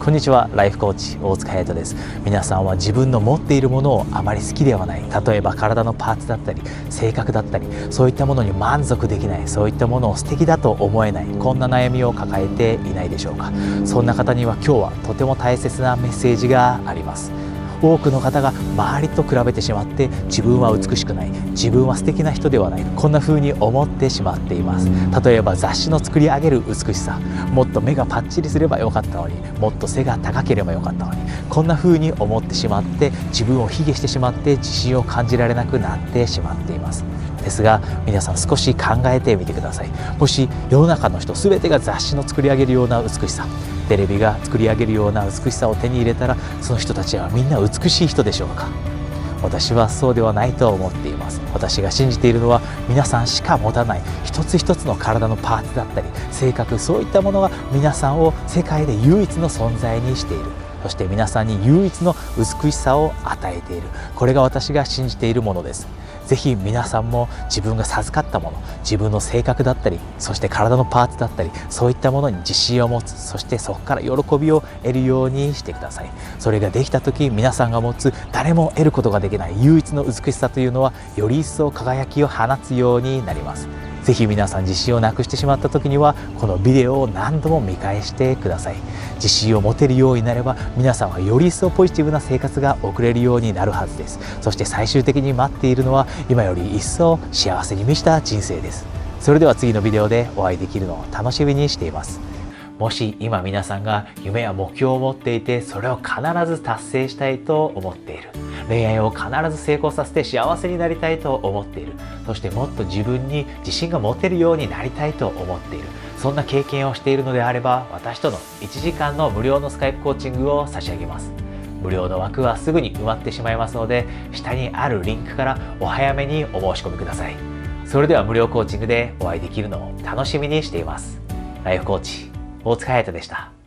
こんにちは。ライフコーチ大塚隼人です。皆さんは自分の持っているものをあまり好きではない。例えば体のパーツだったり性格だったりそういったものに満足できない。そういったものを素敵だと思えない。こんな悩みを抱えていないでしょうか。そんな方には今日はとても大切なメッセージがあります。多くの方が周りと比べてしまって自分は美しくない自分は素敵な人ではないこんな風に思ってしまっています。例えば雑誌の作り上げる美しさもっと目がパッチリすればよかったのにもっと背が高ければよかったのにこんな風に思ってしまって自分を卑下してしまって自信を感じられなくなってしまっています。ですが皆さん少し考えてみてください。もし世の中の人全てが雑誌の作り上げるような美しさテレビが作り上げるような美しさを手に入れたらその人たちはみんな美しい人でしょうか？私はそうではないと思っています。私が信じているのは皆さんしか持たない一つ一つの体のパーツだったり性格そういったものが皆さんを世界で唯一の存在にしている。そして皆さんに唯一の美しさを与えている。これが私が信じているものです。ぜひ皆さんも自分が授かったもの自分の性格だったりそして体のパーツだったりそういったものに自信を持つそしてそこから喜びを得るようにしてください。それができた時皆さんが持つ誰も得ることができない唯一の美しさというのはより一層輝きを放つようになります。ぜひ皆さん自信をなくしてしまった時にはこのビデオを何度も見返してください。自信を持てるようになれば皆さんはより一層ポジティブな生活が送れるようになるはずです。そして最終的に待っているのは今より一層幸せに満ちた人生です。それでは次のビデオでお会いできるのを楽しみにしています。もし今皆さんが夢や目標を持っていてそれを必ず達成したいと思っている。恋愛を必ず成功させて幸せになりたいと思っている。そしてもっと自分に自信が持てるようになりたいと思っている。そんな経験をしているのであれば私との1時間の無料のスカイプコーチングを差し上げます。無料の枠はすぐに埋まってしまいますので下にあるリンクからお早めにお申し込みください。それでは無料コーチングでお会いできるのを楽しみにしています。ライフコーチ大塚隼人でした。